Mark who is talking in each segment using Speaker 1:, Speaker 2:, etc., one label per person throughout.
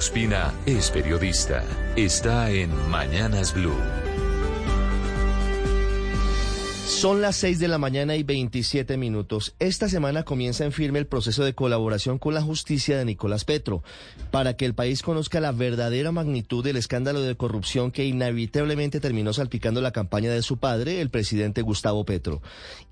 Speaker 1: Spina es periodista. Está en Mañanas Blue.
Speaker 2: Son las 6 de la mañana y 27 minutos. Esta semana comienza en firme el proceso de colaboración con la justicia de Nicolás Petro para que el país conozca la verdadera magnitud del escándalo de corrupción que inevitablemente terminó salpicando la campaña de su padre, el presidente Gustavo Petro.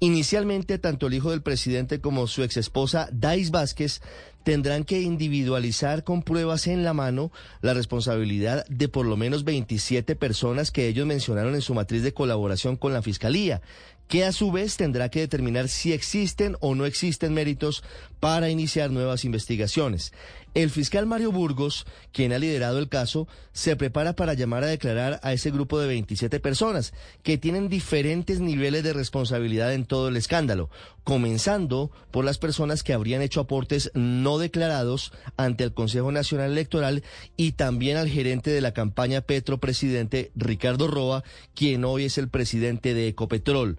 Speaker 2: Inicialmente, tanto el hijo del presidente como su exesposa, Dais Vázquez, tendrán que individualizar con pruebas en la mano la responsabilidad de por lo menos 27 personas que ellos mencionaron en su matriz de colaboración con la Fiscalía, que a su vez tendrá que determinar si existen o no existen méritos para iniciar nuevas investigaciones. El fiscal Mario Burgos, quien ha liderado el caso, se prepara para llamar a declarar a ese grupo de 27 personas que tienen diferentes niveles de responsabilidad en todo el escándalo, comenzando por las personas que habrían hecho aportes no declarados ante el Consejo Nacional Electoral y también al gerente de la campaña Petro presidente Ricardo Roa, quien hoy es el presidente de Ecopetrol.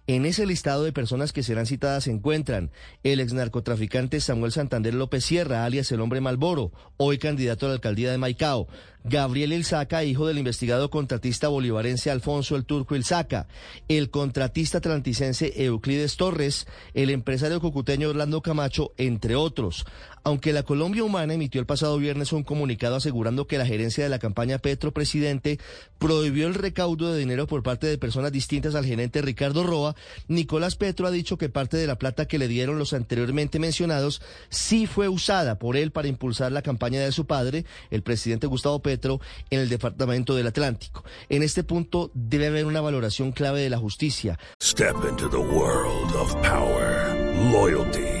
Speaker 2: En ese listado de personas que serán citadas se encuentran el ex narcotraficante Samuel Santander López Sierra, alias el hombre Malboro, hoy candidato a la alcaldía de Maicao, Gabriel Ilzaca, hijo del investigado contratista bolivarense Alfonso el Turco Ilzaca, el contratista atlanticense Euclides Torres, el empresario cucuteño Orlando Camacho, entre otros. Aunque la Colombia Humana emitió el pasado viernes un comunicado asegurando que la gerencia de la campaña Petro Presidente prohibió el recaudo de dinero por parte de personas distintas al gerente Ricardo Roa, Nicolás Petro ha dicho que parte de la plata que le dieron los anteriormente mencionados sí fue usada por él para impulsar la campaña de su padre, el presidente Gustavo Petro, en el departamento del Atlántico. En este punto debe haber una valoración clave de la justicia.
Speaker 3: Step into the world of power, loyalty.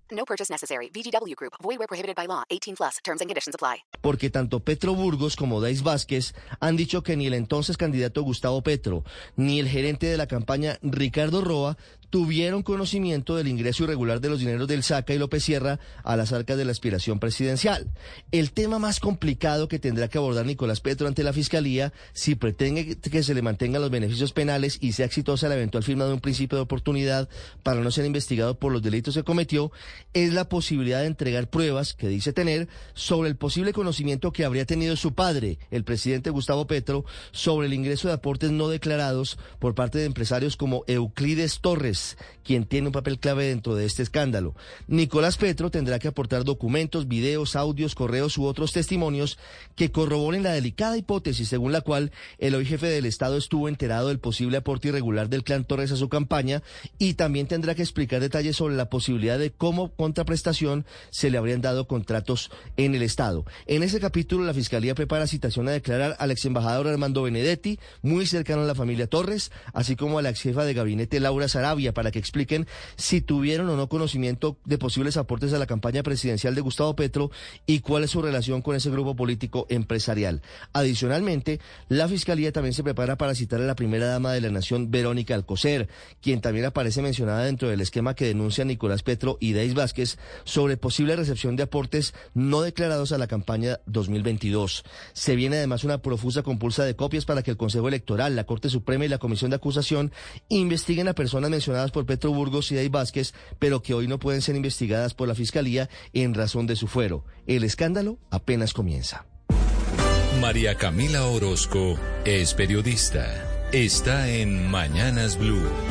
Speaker 4: No purchase necessary. VGW Group. Void where prohibited by law. 18 plus. Terms and conditions apply.
Speaker 2: Porque tanto Petro Burgos como Dais Vázquez han dicho que ni el entonces candidato Gustavo Petro ni el gerente de la campaña Ricardo Roa tuvieron conocimiento del ingreso irregular de los dineros del SACA y López Sierra a las arcas de la aspiración presidencial. El tema más complicado que tendrá que abordar Nicolás Petro ante la Fiscalía, si pretende que se le mantengan los beneficios penales y sea exitosa la eventual firma de un principio de oportunidad para no ser investigado por los delitos que cometió, es la posibilidad de entregar pruebas que dice tener sobre el posible conocimiento que habría tenido su padre, el presidente Gustavo Petro, sobre el ingreso de aportes no declarados por parte de empresarios como Euclides Torres, quien tiene un papel clave dentro de este escándalo. Nicolás Petro tendrá que aportar documentos, videos, audios, correos u otros testimonios que corroboren la delicada hipótesis según la cual el hoy jefe del Estado estuvo enterado del posible aporte irregular del clan Torres a su campaña y también tendrá que explicar detalles sobre la posibilidad de cómo contraprestación se le habrían dado contratos en el Estado. En ese capítulo la Fiscalía prepara citación a declarar al ex embajador Armando Benedetti, muy cercano a la familia Torres, así como a la ex jefa de gabinete Laura Sarabia para que expliquen si tuvieron o no conocimiento de posibles aportes a la campaña presidencial de Gustavo Petro y cuál es su relación con ese grupo político empresarial. Adicionalmente, la Fiscalía también se prepara para citar a la primera dama de la Nación, Verónica Alcocer, quien también aparece mencionada dentro del esquema que denuncia Nicolás Petro y Deis Vázquez sobre posible recepción de aportes no declarados a la campaña 2022. Se viene además una profusa compulsa de copias para que el Consejo Electoral, la Corte Suprema y la Comisión de Acusación investiguen a personas mencionadas por Petro Burgos y Day Vázquez, pero que hoy no pueden ser investigadas por la Fiscalía en razón de su fuero. El escándalo apenas comienza.
Speaker 1: María Camila Orozco es periodista. Está en Mañanas Blue.